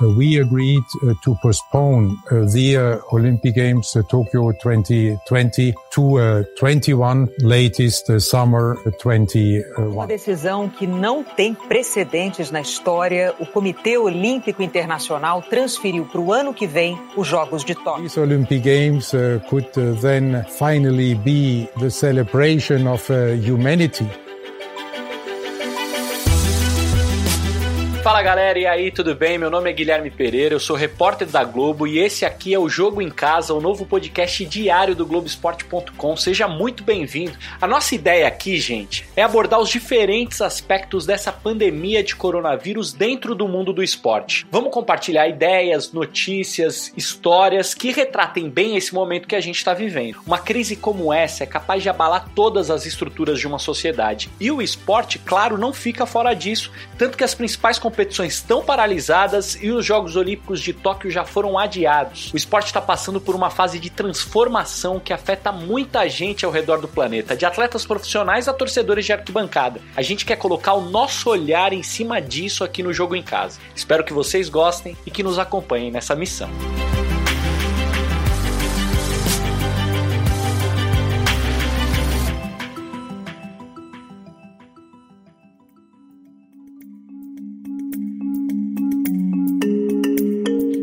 uh, we agreed uh, to postpone uh, the Olympic Games Tokyo 2020 to 21, latest summer 21. Uma decisão que não tem precedentes na história. O Comitê Olímpico Internacional transferiu para o ano que vem os Jogos de Tóquio. These Olympic Games could then finally be the celebration of humanity. Fala galera, e aí, tudo bem? Meu nome é Guilherme Pereira, eu sou repórter da Globo e esse aqui é o Jogo em Casa, o novo podcast diário do Globoesporte.com. Seja muito bem-vindo. A nossa ideia aqui, gente, é abordar os diferentes aspectos dessa pandemia de coronavírus dentro do mundo do esporte. Vamos compartilhar ideias, notícias, histórias que retratem bem esse momento que a gente está vivendo. Uma crise como essa é capaz de abalar todas as estruturas de uma sociedade e o esporte, claro, não fica fora disso, tanto que as principais competições estão paralisadas e os Jogos Olímpicos de Tóquio já foram adiados. O esporte está passando por uma fase de transformação que afeta muita gente ao redor do planeta, de atletas profissionais a torcedores de arquibancada. A gente quer colocar o nosso olhar em cima disso aqui no Jogo em Casa. Espero que vocês gostem e que nos acompanhem nessa missão.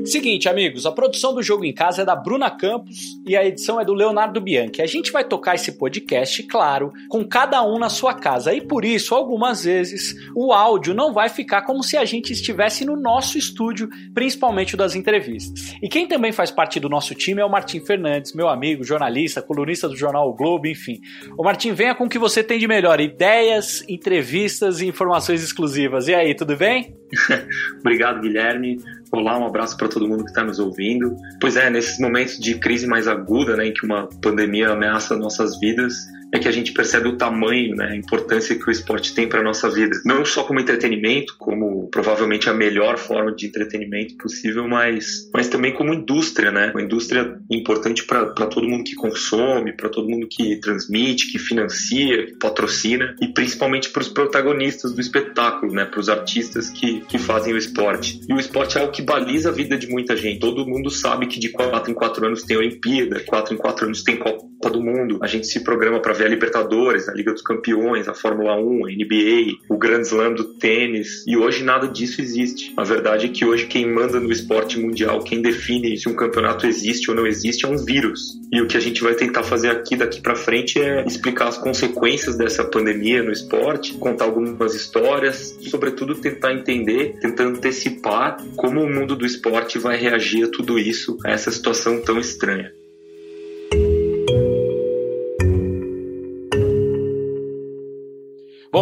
Seguinte, amigos, a produção do Jogo em Casa é da Bruna Campos e a edição é do Leonardo Bianchi. A gente vai tocar esse podcast, claro, com cada um na sua casa e por isso, algumas vezes, o áudio não vai ficar como se a gente estivesse no nosso estúdio, principalmente das entrevistas. E quem também faz parte do nosso time é o Martim Fernandes, meu amigo, jornalista, colunista do jornal o Globo, enfim. O Martim, venha com o que você tem de melhor: ideias, entrevistas e informações exclusivas. E aí, tudo bem? Obrigado, Guilherme. Olá, um abraço para todo mundo que está nos ouvindo. Pois é, nesses momentos de crise mais aguda, né, em que uma pandemia ameaça nossas vidas, é que a gente percebe o tamanho, né, a importância que o esporte tem para nossa vida. Não só como entretenimento, como provavelmente a melhor forma de entretenimento possível, mas, mas também como indústria, né? Uma indústria importante para todo mundo que consome, para todo mundo que transmite, que financia, que patrocina e principalmente para os protagonistas do espetáculo, né? Para os artistas que, que fazem o esporte. E o esporte é algo que baliza a vida de muita gente. Todo mundo sabe que de quatro em quatro anos tem Olimpíada, quatro em quatro anos tem Copa do Mundo. A gente se programa para ver a Libertadores, a Liga dos Campeões, a Fórmula 1, a NBA, o Grand Slam do tênis. E hoje nada disso existe. A verdade é que hoje quem manda no esporte mundial, quem define se um campeonato existe ou não existe, é um vírus. E o que a gente vai tentar fazer aqui daqui para frente é explicar as consequências dessa pandemia no esporte, contar algumas histórias, e, sobretudo tentar entender, tentar antecipar como o mundo do esporte vai reagir a tudo isso, a essa situação tão estranha.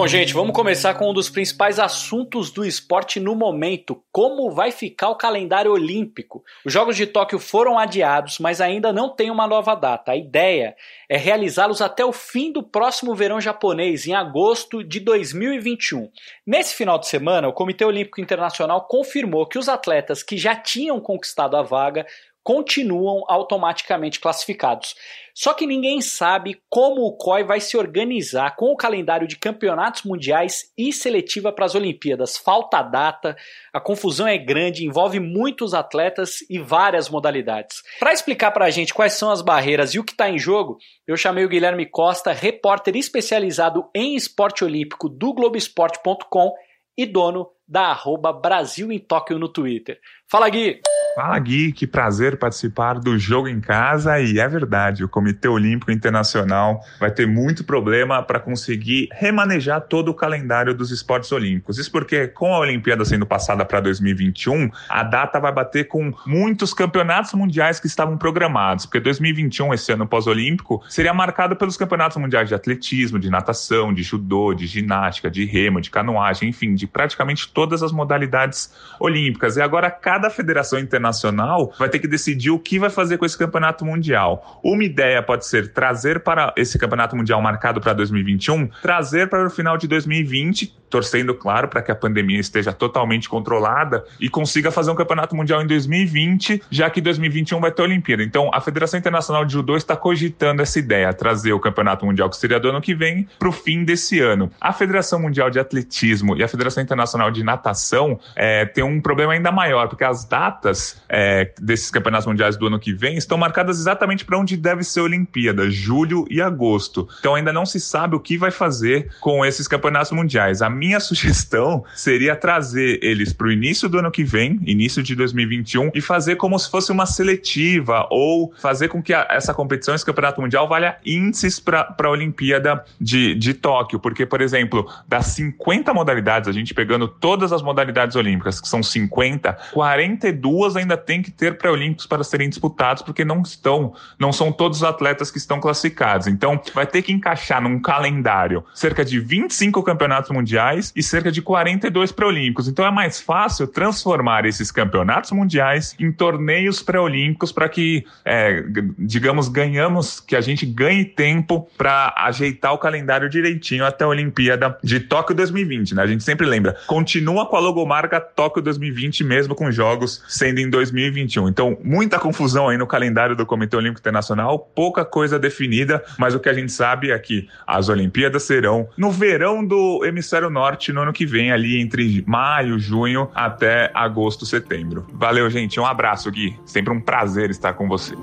Bom, gente, vamos começar com um dos principais assuntos do esporte no momento: como vai ficar o calendário olímpico. Os Jogos de Tóquio foram adiados, mas ainda não tem uma nova data. A ideia é realizá-los até o fim do próximo verão japonês, em agosto de 2021. Nesse final de semana, o Comitê Olímpico Internacional confirmou que os atletas que já tinham conquistado a vaga continuam automaticamente classificados. Só que ninguém sabe como o COI vai se organizar com o calendário de campeonatos mundiais e seletiva para as Olimpíadas. Falta data, a confusão é grande, envolve muitos atletas e várias modalidades. Para explicar para a gente quais são as barreiras e o que está em jogo, eu chamei o Guilherme Costa, repórter especializado em esporte olímpico do Globoesporte.com e dono da arroba Brasil em Tóquio no Twitter. Fala, Gui! Fala Gui, que prazer participar do Jogo em Casa e é verdade, o Comitê Olímpico Internacional vai ter muito problema para conseguir remanejar todo o calendário dos esportes olímpicos. Isso porque com a Olimpíada sendo passada para 2021, a data vai bater com muitos campeonatos mundiais que estavam programados, porque 2021, esse ano pós-olímpico, seria marcado pelos campeonatos mundiais de atletismo, de natação, de judô, de ginástica, de remo, de canoagem, enfim, de praticamente todas as modalidades olímpicas. E agora cada federação internacional internacional vai ter que decidir o que vai fazer com esse campeonato mundial. Uma ideia pode ser trazer para esse campeonato mundial marcado para 2021, trazer para o final de 2020 torcendo, claro, para que a pandemia esteja totalmente controlada e consiga fazer um campeonato mundial em 2020, já que 2021 vai ter Olimpíada. Então, a Federação Internacional de Judô está cogitando essa ideia, trazer o campeonato mundial que seria do ano que vem para o fim desse ano. A Federação Mundial de Atletismo e a Federação Internacional de Natação é, um problema ainda maior, porque as datas é, desses campeonatos mundiais do ano que vem estão marcadas exatamente para onde deve ser a Olimpíada, julho e agosto. Então ainda não se sabe o que vai fazer com esses campeonatos mundiais. A minha sugestão seria trazer eles para o início do ano que vem, início de 2021, e fazer como se fosse uma seletiva ou fazer com que a, essa competição, esse campeonato mundial, valha índices para a Olimpíada de, de Tóquio. Porque, por exemplo, das 50 modalidades, a gente pegando todas as modalidades olímpicas, que são 50, 42 ainda tem que ter pré-olímpicos para serem disputados, porque não estão, não são todos os atletas que estão classificados. Então, vai ter que encaixar num calendário cerca de 25 campeonatos mundiais e cerca de 42 pré-olímpicos. Então, é mais fácil transformar esses campeonatos mundiais em torneios pré-olímpicos para que, é, digamos, ganhamos, que a gente ganhe tempo para ajeitar o calendário direitinho até a Olimpíada de Tóquio 2020, né? A gente sempre lembra, continua com a logomarca Tóquio 2020 mesmo com jogos sendo em 2021. Então, muita confusão aí no calendário do Comitê Olímpico Internacional, pouca coisa definida, mas o que a gente sabe é que as Olimpíadas serão no verão do hemisfério norte no ano que vem, ali entre maio, junho até agosto, setembro. Valeu, gente. Um abraço, Gui. Sempre um prazer estar com você.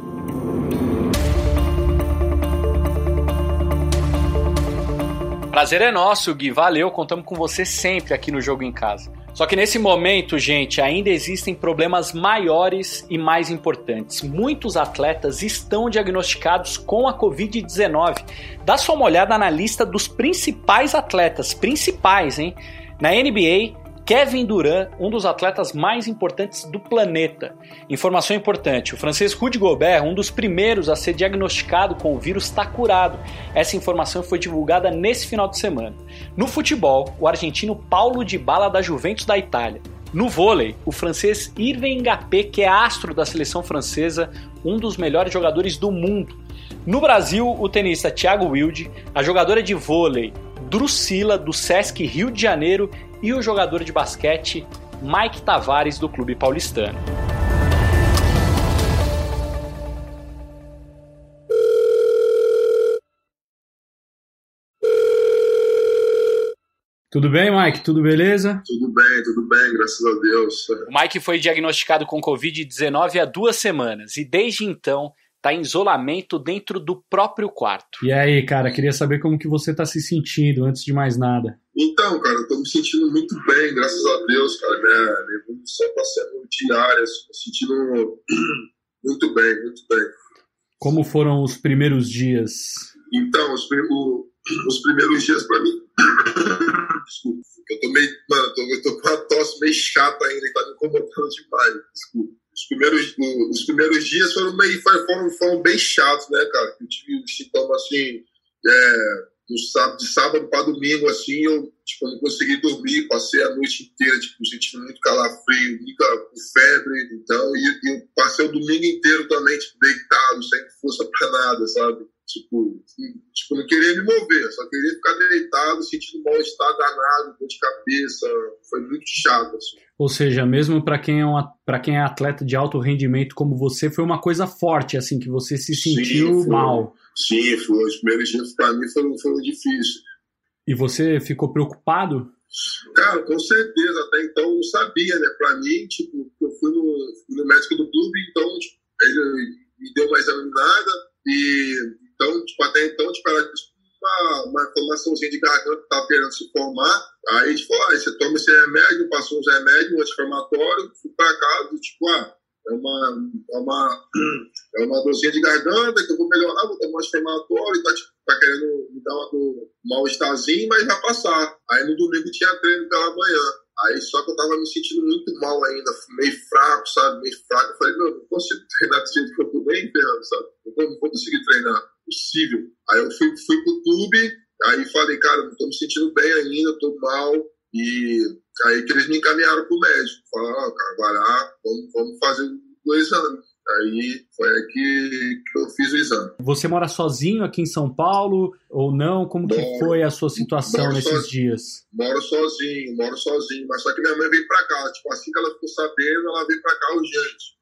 Prazer é nosso, Gui. Valeu, contamos com você sempre aqui no Jogo em Casa. Só que nesse momento, gente, ainda existem problemas maiores e mais importantes. Muitos atletas estão diagnosticados com a Covid-19. Dá só uma olhada na lista dos principais atletas, principais, hein? Na NBA, Kevin Durant, um dos atletas mais importantes do planeta. Informação importante: o francês Rudy Gobert, um dos primeiros a ser diagnosticado com o vírus, está curado. Essa informação foi divulgada nesse final de semana. No futebol, o argentino Paulo Dybala da Juventus da Itália. No vôlei, o francês Irving Ngapé, que é astro da seleção francesa, um dos melhores jogadores do mundo. No Brasil, o tenista Thiago Wilde, a jogadora de vôlei Drusila do Sesc Rio de Janeiro e o jogador de basquete Mike Tavares do Clube Paulistano. Tudo bem, Mike? Tudo beleza? Tudo bem, tudo bem, graças a Deus. O Mike foi diagnosticado com Covid-19 há duas semanas e desde então está em isolamento dentro do próprio quarto. E aí, cara, queria saber como que você está se sentindo, antes de mais nada. Então, cara, eu tô me sentindo muito bem, graças a Deus, cara. Minha, minha evolução está sendo diária, me sentindo muito bem, muito bem. Como foram os primeiros dias? Então, os, o, os primeiros dias para mim. Desculpa. Eu tô meio. Mano, eu tô, eu tô com uma tosse meio chata ainda, tá me incomodando demais. Desculpa os primeiros, os primeiros dias foram, meio, foram, foram bem chatos, né, cara? Eu tive sintomas assim, é, de sábado para domingo, assim, eu tipo, não consegui dormir, passei a noite inteira, tipo, sentindo muito calafrio, muita febre, então, e, e eu passei o domingo inteiro também, tipo, deitado, sem força para nada, sabe? Tipo, tipo, não queria me mover, só queria ficar deitado, sentindo mal-estar danado, dor de cabeça. Foi muito chato, assim. Ou seja, mesmo para quem, é um, quem é atleta de alto rendimento como você, foi uma coisa forte, assim, que você se sentiu Sim, mal. Sim, foi. Os primeiros dias para mim foram, foram difíceis. E você ficou preocupado? Cara, com certeza. Até então eu não sabia, né? Para mim, tipo, eu fui no, fui no médico do clube, então tipo, ele me deu uma examinada e então, tipo, até então, tipo, era tipo, uma, uma inflamaçãozinha de garganta que estava querendo se formar. Aí a gente falou, ah, você toma esse remédio, passou uns remédios, um anti-inflamatório, fui para casa, tipo, ah, é uma, é uma, é uma dorzinha de garganta que eu vou melhorar, vou tomar um anti-inflamatório, tá, tipo, tá querendo me dar um mal-estarzinho, mas vai passar. Aí no domingo tinha treino pela manhã. Aí só que eu tava me sentindo muito mal ainda, meio fraco, sabe? Meio fraco. Eu falei, meu, não consigo treinar do jeito que eu tô bem, Fernando, sabe? Eu não vou conseguir treinar possível. Aí eu fui, fui pro clube, aí falei, cara, não tô me sentindo bem ainda, tô mal. E aí que eles me encaminharam pro médico. Falaram, ó, cara, vai lá, vamos, vamos fazer o exame. Aí foi aí que, que eu fiz o exame. Você mora sozinho aqui em São Paulo ou não? Como moro, que foi a sua situação nesses sozinho, dias? Moro sozinho, moro sozinho. Mas só que minha mãe veio pra cá. Tipo, assim que ela ficou sabendo, ela veio pra cá urgente.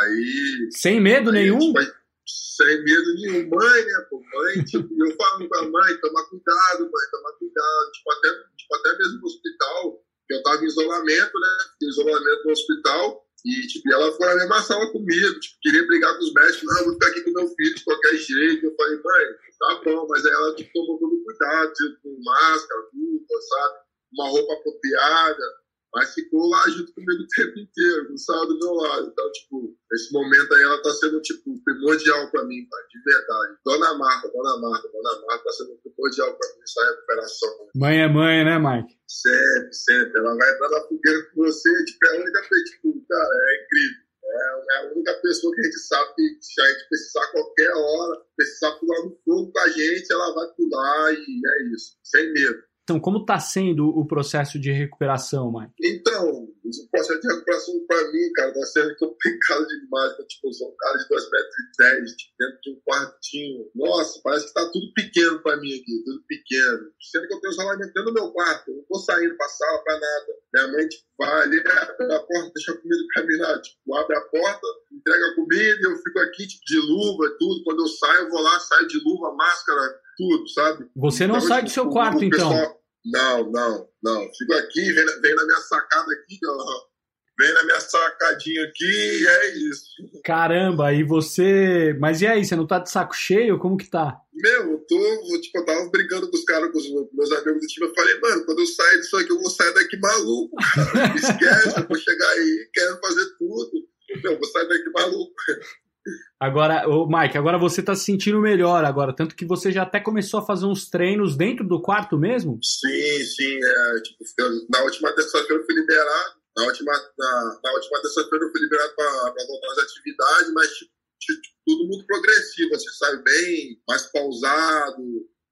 Aí. Sem medo aí, nenhum? Tipo, sem medo nenhum. Mãe, né, pô? Mãe, tipo, eu falo pra mãe, toma cuidado, mãe, toma cuidado. Tipo, até, tipo, até mesmo no hospital, que eu tava em isolamento, né? Isolamento no hospital. E, tipo, ela foi na mesma sala comigo, tipo, queria brigar com os médicos, não, vou ficar aqui com meu filho de qualquer jeito. Eu falei, mãe, tá bom, mas aí ela tipo, tomou todo cuidado, tipo, com máscara, luva, sabe? Uma roupa apropriada, mas ficou lá junto comigo o tempo inteiro, não saiu do meu lado. Então, tipo, esse momento aí ela tá sendo, tipo, primordial pra mim, pai, de verdade. Dona Marta, Dona Marta, Dona Marta tá sendo primordial pra mim essa recuperação. Mãe é mãe, né, Mike? Sempre, sempre. Ela vai entrar na fogueira com você, tipo, é a única coisa, tipo, cara, é incrível. É, é a única pessoa que a gente sabe que se a gente precisar qualquer hora, precisar pular no fogo com a gente, ela vai pular e é isso, sem medo. Como está sendo o processo de recuperação, Mike? Então, o processo de recuperação para mim, cara, está sendo complicado demais. Eu, tipo, eu sou um cara de 2,10 metros, tipo, dentro de um quartinho. Nossa, parece que está tudo pequeno para mim aqui, tudo pequeno. Sendo que eu tenho isolamento dentro do meu quarto, eu não vou saindo para sala, para nada. Minha mãe, tipo, vai ali, abre a porta, deixa a comida caminhar. Tipo, abre a porta, entrega a comida eu fico aqui, tipo, de luva e tudo. Quando eu saio, eu vou lá, saio de luva, máscara, tudo, sabe? Você não então, sai do seu quarto, então? Pessoal, não, não, não. Fico aqui, vem, vem na minha sacada aqui, ó. Vem na minha sacadinha aqui e é isso. Caramba, e você. Mas e aí, você não tá de saco cheio? Como que tá? Meu, eu tô. Tipo, eu tava brincando com os caras, com os meus amigos do time. Eu falei, mano, quando eu sair disso aqui, eu vou sair daqui maluco. Esquece, eu vou chegar aí, quero fazer tudo. Meu, eu vou sair daqui maluco. Agora, o Mike, agora você está se sentindo melhor agora, tanto que você já até começou a fazer uns treinos dentro do quarto mesmo? Sim, sim. É, tipo, na última terça-feira eu fui liberado. Na última, na, na última terça-feira eu fui liberado para voltar às atividades, mas tipo, tipo, tudo muito progressivo, você sabe, bem mais pausado,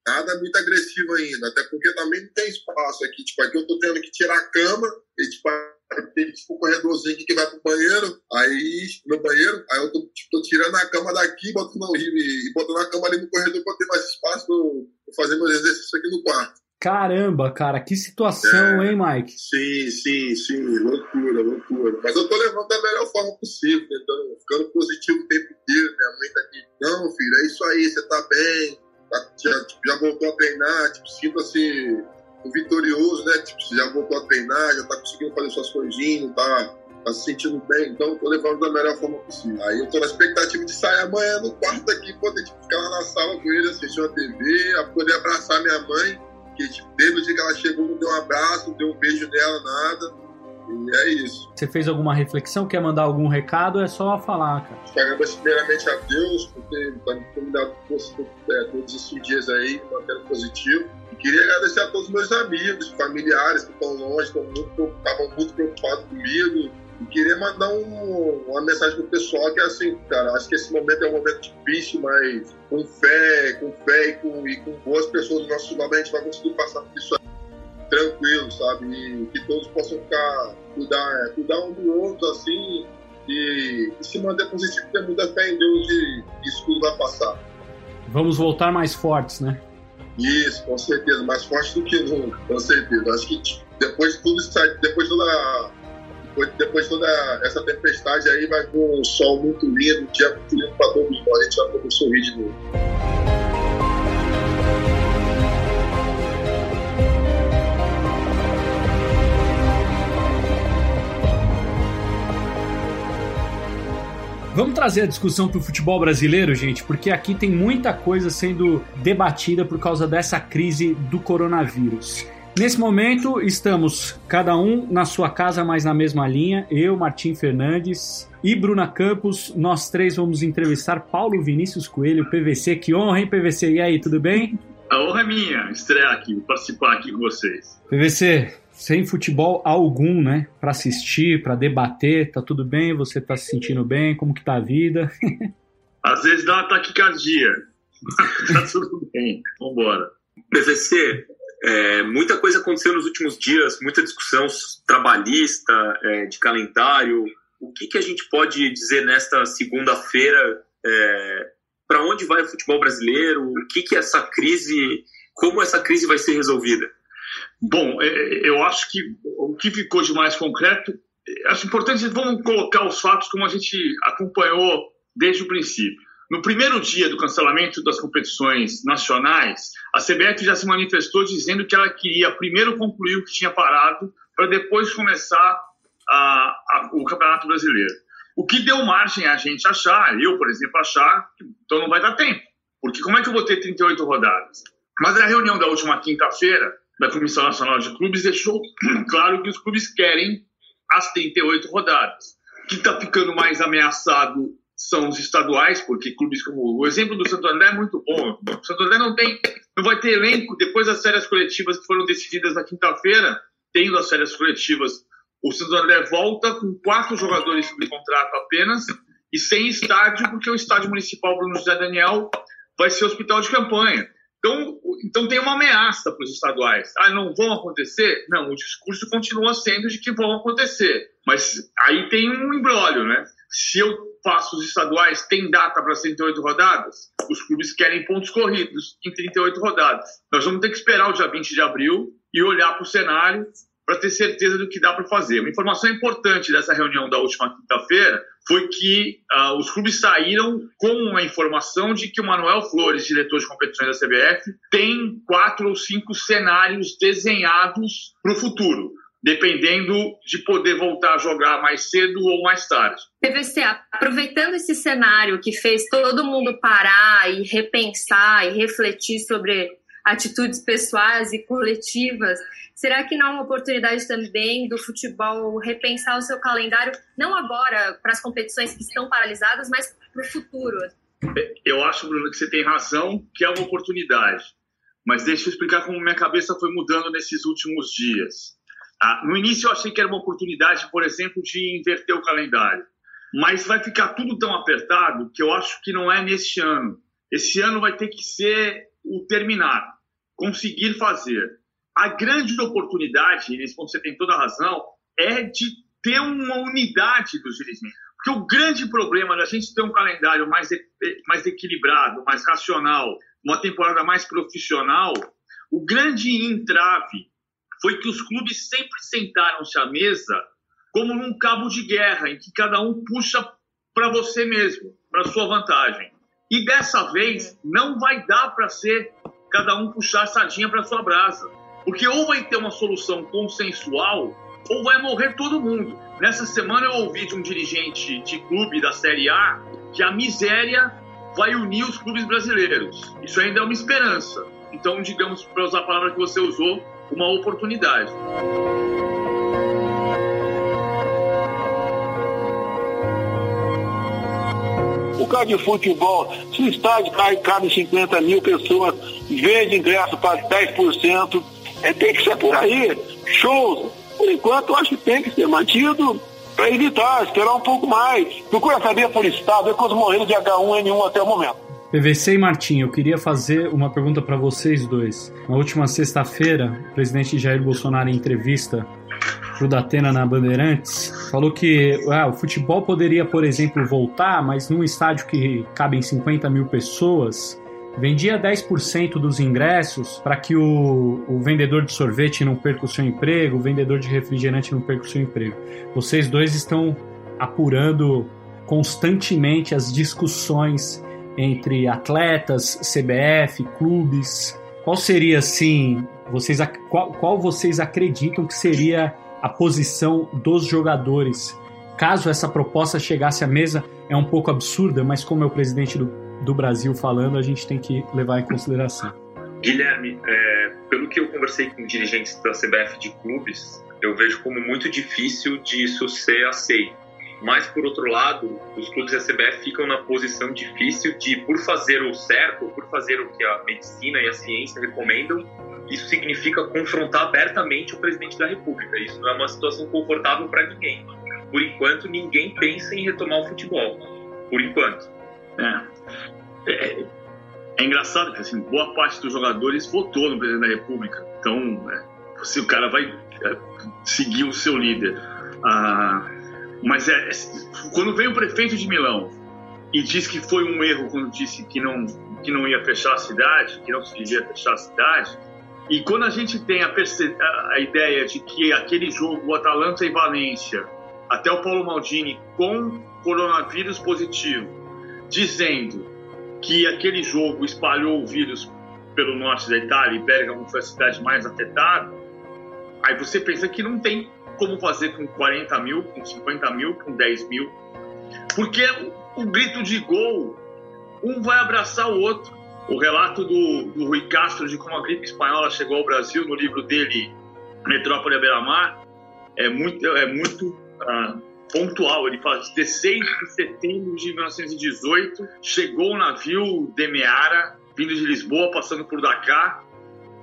nada muito agressivo ainda, até porque também não tem espaço aqui. Tipo, aqui eu tô tendo que tirar a cama e tipo, tem tipo um corredorzinho aqui que vai pro banheiro, aí, meu banheiro, aí eu tô, tipo, tô tirando a cama daqui botando, e, e botando a cama ali no corredor pra ter mais espaço pra, fazer meus exercícios aqui no quarto. Caramba, cara, que situação, é, hein, Mike? Sim, sim, sim, loucura, loucura. Mas eu tô levando da melhor forma possível, tentando, ficando positivo o tempo inteiro. Minha mãe tá aqui, não, filho, é isso aí, você tá bem, tá, já, tipo, já voltou a treinar, tipo, sinta-se vitorioso, né? Tipo, já voltou a treinar, já tá conseguindo fazer suas coisinhas, tá, tá se sentindo bem, então tô levando da melhor forma possível. Aí eu tô na expectativa de sair amanhã no quarto aqui, poder tipo, ficar lá na sala com ele, assistir uma TV, a poder abraçar minha mãe, que tipo, desde o dia que ela chegou, não deu um abraço, não deu um beijo nela, nada. E é isso. Você fez alguma reflexão? Quer mandar algum recado? É só falar, cara. Agradeço primeiramente a Deus por ter, ter me dado força é, todos esses dias aí, mantendo positivo Queria agradecer a todos os meus amigos, familiares que estão longe, estão muito, estavam muito preocupados comigo. E queria mandar um, uma mensagem pro pessoal que é assim, cara, acho que esse momento é um momento difícil, mas com fé, com fé e com, e com boas pessoas do nosso lado a gente vai conseguir passar por isso tranquilo, sabe? E que todos possam ficar, cuidar, é, cuidar um do outro, assim, e, e se manter positivo, ter muita fé em Deus e isso tudo vai passar. Vamos voltar mais fortes, né? Isso, com certeza, mais forte do que nunca, com certeza. Acho que depois de tudo isso, depois de toda, depois, depois de toda essa tempestade aí, vai vir um sol muito lindo, um dia muito lindo para todos nós, a gente vai poder sorrir de novo. Vamos trazer a discussão para o futebol brasileiro, gente, porque aqui tem muita coisa sendo debatida por causa dessa crise do coronavírus. Nesse momento, estamos cada um na sua casa, mas na mesma linha. Eu, Martim Fernandes e Bruna Campos. Nós três vamos entrevistar Paulo Vinícius Coelho, PVC. Que honra, hein, PVC? E aí, tudo bem? A honra é minha, estrear aqui, participar aqui com vocês. PVC, sem futebol algum, né? Para assistir, para debater, tá tudo bem? Você tá se sentindo bem? Como que tá a vida? Às vezes dá uma taquicardia. tá tudo bem. Vambora. PVC, é, muita coisa aconteceu nos últimos dias, muita discussão trabalhista, é, de calendário, o que, que a gente pode dizer nesta segunda-feira? É, Para onde vai o futebol brasileiro? O que, que essa crise, como essa crise vai ser resolvida? Bom, é, eu acho que o que ficou de mais concreto, acho importante, vamos colocar os fatos como a gente acompanhou desde o princípio. No primeiro dia do cancelamento das competições nacionais, a CBF já se manifestou dizendo que ela queria primeiro concluir o que tinha parado para depois começar a, a, o Campeonato Brasileiro. O que deu margem a gente achar, eu, por exemplo, achar que então não vai dar tempo. Porque como é que eu vou ter 38 rodadas? Mas a reunião da última quinta-feira da Comissão Nacional de Clubes deixou claro que os clubes querem as 38 rodadas. Que está ficando mais ameaçado são os estaduais, porque clubes como o exemplo do Santo André é muito bom. O Santo André não tem, não vai ter elenco depois das séries coletivas que foram decididas na quinta-feira, tendo as séries coletivas. O Santo André volta com quatro jogadores sob contrato apenas e sem estádio, porque o estádio municipal Bruno José Daniel vai ser hospital de campanha. Então, então tem uma ameaça para os estaduais. Ah, não vão acontecer? Não, o discurso continua sendo de que vão acontecer. Mas aí tem um embrólio, né? Se eu faço os estaduais, tem data para 108 rodadas? Os clubes querem pontos corridos em 38 rodadas. Nós vamos ter que esperar o dia 20 de abril e olhar para o cenário para ter certeza do que dá para fazer. Uma informação importante dessa reunião da última quinta-feira foi que uh, os clubes saíram com a informação de que o Manuel Flores, diretor de competições da CBF, tem quatro ou cinco cenários desenhados para o futuro dependendo de poder voltar a jogar mais cedo ou mais tarde. PVC, aproveitando esse cenário que fez todo mundo parar e repensar e refletir sobre atitudes pessoais e coletivas, será que não é uma oportunidade também do futebol repensar o seu calendário, não agora para as competições que estão paralisadas, mas para o futuro? Eu acho, Bruno, que você tem razão, que é uma oportunidade. Mas deixa eu explicar como minha cabeça foi mudando nesses últimos dias. Ah, no início eu achei que era uma oportunidade, por exemplo, de inverter o calendário. Mas vai ficar tudo tão apertado que eu acho que não é neste ano. Esse ano vai ter que ser o terminar, conseguir fazer. A grande oportunidade, ponto você tem toda a razão, é de ter uma unidade dos dirigentes. Porque o grande problema da gente ter um calendário mais, mais equilibrado, mais racional, uma temporada mais profissional, o grande entrave foi que os clubes sempre sentaram-se à mesa como num cabo de guerra, em que cada um puxa para você mesmo, para sua vantagem. E dessa vez não vai dar para ser cada um puxar a sardinha para sua brasa, porque ou vai ter uma solução consensual ou vai morrer todo mundo. Nessa semana eu ouvi de um dirigente de clube da Série A que a miséria vai unir os clubes brasileiros. Isso ainda é uma esperança. Então, digamos, para usar a palavra que você usou, uma oportunidade. Caso de futebol, se o estádio cai, cabe 50 mil pessoas, vende ingresso para 10%, é, tem que ser por aí. Shows, por enquanto, eu acho que tem que ser mantido para evitar, esperar um pouco mais. Procura saber por estado, ver quantos morreram de H1N1 até o momento. PVC e Martim, eu queria fazer uma pergunta para vocês dois. Na última sexta-feira, o presidente Jair Bolsonaro, em entrevista o Datena na Bandeirantes, falou que ah, o futebol poderia, por exemplo, voltar, mas num estádio que cabem 50 mil pessoas, vendia 10% dos ingressos para que o, o, vendedor de sorvete não perca o seu emprego, o vendedor de refrigerante não perca o seu emprego. Vocês dois estão apurando constantemente as discussões entre atletas, CBF, clubes? Qual seria, assim, vocês, qual, qual vocês acreditam que seria a posição dos jogadores? Caso essa proposta chegasse à mesa, é um pouco absurda, mas como é o presidente do, do Brasil falando, a gente tem que levar em consideração. Guilherme, é, pelo que eu conversei com dirigentes da CBF de clubes, eu vejo como muito difícil de isso ser aceito. Mas, por outro lado, os clubes da CBF ficam na posição difícil de, por fazer o certo, por fazer o que a medicina e a ciência recomendam, isso significa confrontar abertamente o presidente da República. Isso não é uma situação confortável para ninguém. Por enquanto, ninguém pensa em retomar o futebol. Por enquanto. É. É, é engraçado que assim, boa parte dos jogadores votou no presidente da República. Então, é, se o cara vai é, seguir o seu líder. Ah, Mas é, quando vem o prefeito de Milão e diz que foi um erro quando disse que não, que não ia fechar a cidade, que não se devia fechar a cidade, e quando a gente tem a, a ideia de que aquele jogo, o Atalanta e Valência, até o Paulo Maldini com coronavírus positivo, dizendo que aquele jogo espalhou o vírus pelo norte da Itália e Bergamo foi a cidade mais afetada, aí você pensa que não tem como fazer com 40 mil, com 50 mil, com 10 mil, porque o, o grito de gol, um vai abraçar o outro. O relato do, do Rui Castro de como a gripe espanhola chegou ao Brasil no livro dele, Metrópole Beira-Mar, é muito, é muito ah, pontual. Ele fala: 16 de setembro de 1918, chegou o navio Demeara, vindo de Lisboa, passando por Dakar,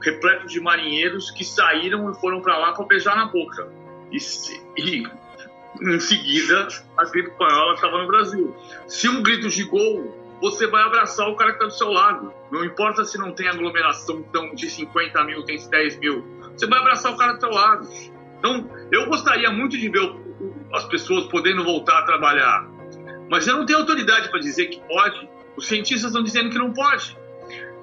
repleto de marinheiros que saíram e foram para lá para beijar na boca. E, e em seguida, a gripe espanhola estava no Brasil. Se um grito de gol, você vai abraçar o cara que está do seu lado. Não importa se não tem aglomeração tão de 50 mil, tem 10 mil. Você vai abraçar o cara do seu lado. Então, eu gostaria muito de ver as pessoas podendo voltar a trabalhar. Mas eu não tenho autoridade para dizer que pode. Os cientistas estão dizendo que não pode.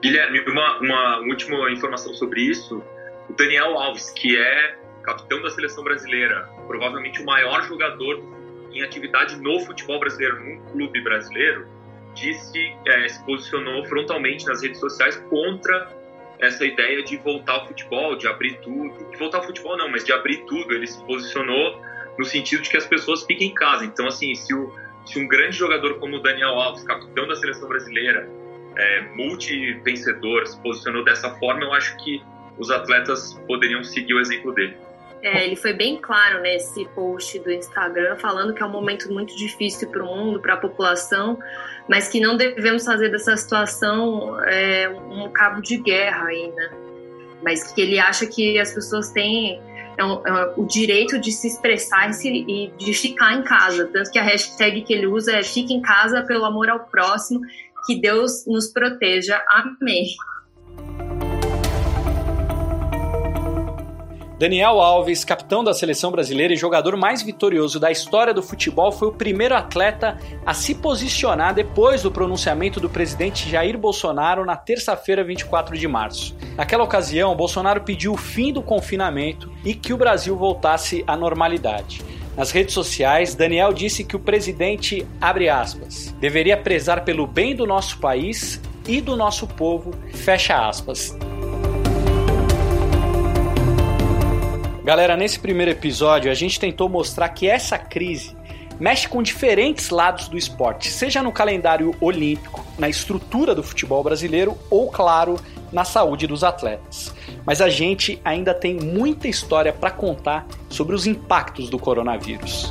Guilherme, uma, uma última informação sobre isso. O Daniel Alves, que é capitão da seleção brasileira, provavelmente o maior jogador em atividade no futebol brasileiro, num clube brasileiro, disse, é, se posicionou frontalmente nas redes sociais contra essa ideia de voltar ao futebol, de abrir tudo. De voltar ao futebol não, mas de abrir tudo. Ele se posicionou no sentido de que as pessoas fiquem em casa. Então, assim, se, o, se um grande jogador como o Daniel Alves, capitão da seleção brasileira, é, multi-vencedor, se posicionou dessa forma, eu acho que os atletas poderiam seguir o exemplo dele. É, ele foi bem claro nesse post do Instagram, falando que é um momento muito difícil para o mundo, para a população, mas que não devemos fazer dessa situação é, um cabo de guerra ainda. Mas que ele acha que as pessoas têm é, é, o direito de se expressar e de ficar em casa. Tanto que a hashtag que ele usa é Fique em casa pelo amor ao próximo, que Deus nos proteja. Amém. Daniel Alves, capitão da seleção brasileira e jogador mais vitorioso da história do futebol, foi o primeiro atleta a se posicionar depois do pronunciamento do presidente Jair Bolsonaro na terça-feira, 24 de março. Naquela ocasião, Bolsonaro pediu o fim do confinamento e que o Brasil voltasse à normalidade. Nas redes sociais, Daniel disse que o presidente, abre aspas, deveria prezar pelo bem do nosso país e do nosso povo, fecha aspas. Galera, nesse primeiro episódio a gente tentou mostrar que essa crise mexe com diferentes lados do esporte, seja no calendário olímpico, na estrutura do futebol brasileiro ou, claro, na saúde dos atletas. Mas a gente ainda tem muita história para contar sobre os impactos do coronavírus.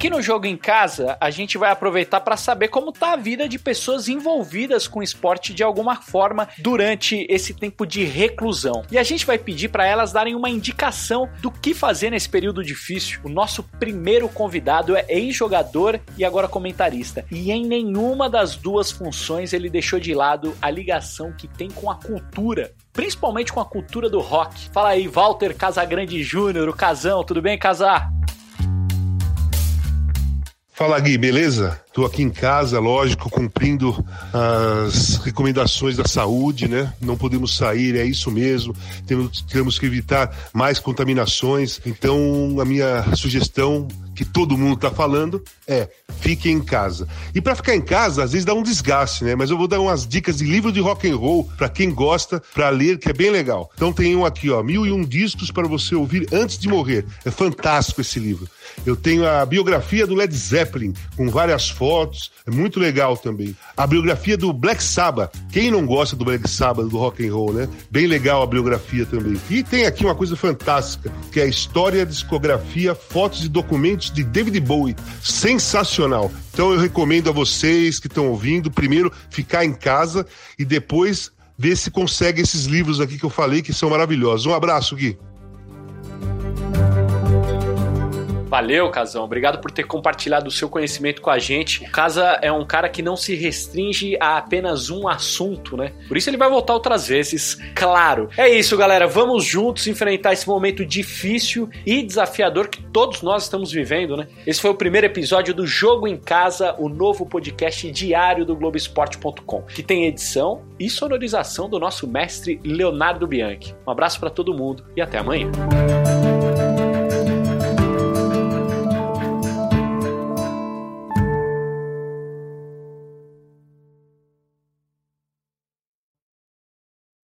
Aqui no Jogo em Casa, a gente vai aproveitar para saber como tá a vida de pessoas envolvidas com esporte de alguma forma durante esse tempo de reclusão. E a gente vai pedir para elas darem uma indicação do que fazer nesse período difícil. O nosso primeiro convidado é ex-jogador e agora comentarista. E em nenhuma das duas funções ele deixou de lado a ligação que tem com a cultura principalmente com a cultura do rock. Fala aí, Walter Casagrande Júnior, o Casão, tudo bem, Casar? Fala Gui, beleza? Estou aqui em casa, lógico, cumprindo as recomendações da saúde, né? Não podemos sair, é isso mesmo. Temos, temos que evitar mais contaminações. Então, a minha sugestão que todo mundo está falando é fique em casa. E para ficar em casa, às vezes dá um desgaste, né? Mas eu vou dar umas dicas de livro de rock and roll para quem gosta, para ler, que é bem legal. Então tem um aqui, ó, Mil e um discos para você ouvir antes de morrer. É fantástico esse livro. Eu tenho a biografia do Led Zeppelin com várias fotos, é muito legal também. A biografia do Black Sabbath. Quem não gosta do Black Sabbath, do rock and roll, né? Bem legal a biografia também. E tem aqui uma coisa fantástica, que é a história, discografia, fotos e documentos de David Bowie. Sensacional. Então eu recomendo a vocês que estão ouvindo, primeiro ficar em casa e depois ver se consegue esses livros aqui que eu falei que são maravilhosos. Um abraço, Gui. Valeu, Casão. Obrigado por ter compartilhado o seu conhecimento com a gente. O Casa é um cara que não se restringe a apenas um assunto, né? Por isso ele vai voltar outras vezes, claro. É isso, galera. Vamos juntos enfrentar esse momento difícil e desafiador que todos nós estamos vivendo, né? Esse foi o primeiro episódio do Jogo em Casa, o novo podcast diário do Globoesporte.com, que tem edição e sonorização do nosso mestre Leonardo Bianchi. Um abraço para todo mundo e até amanhã.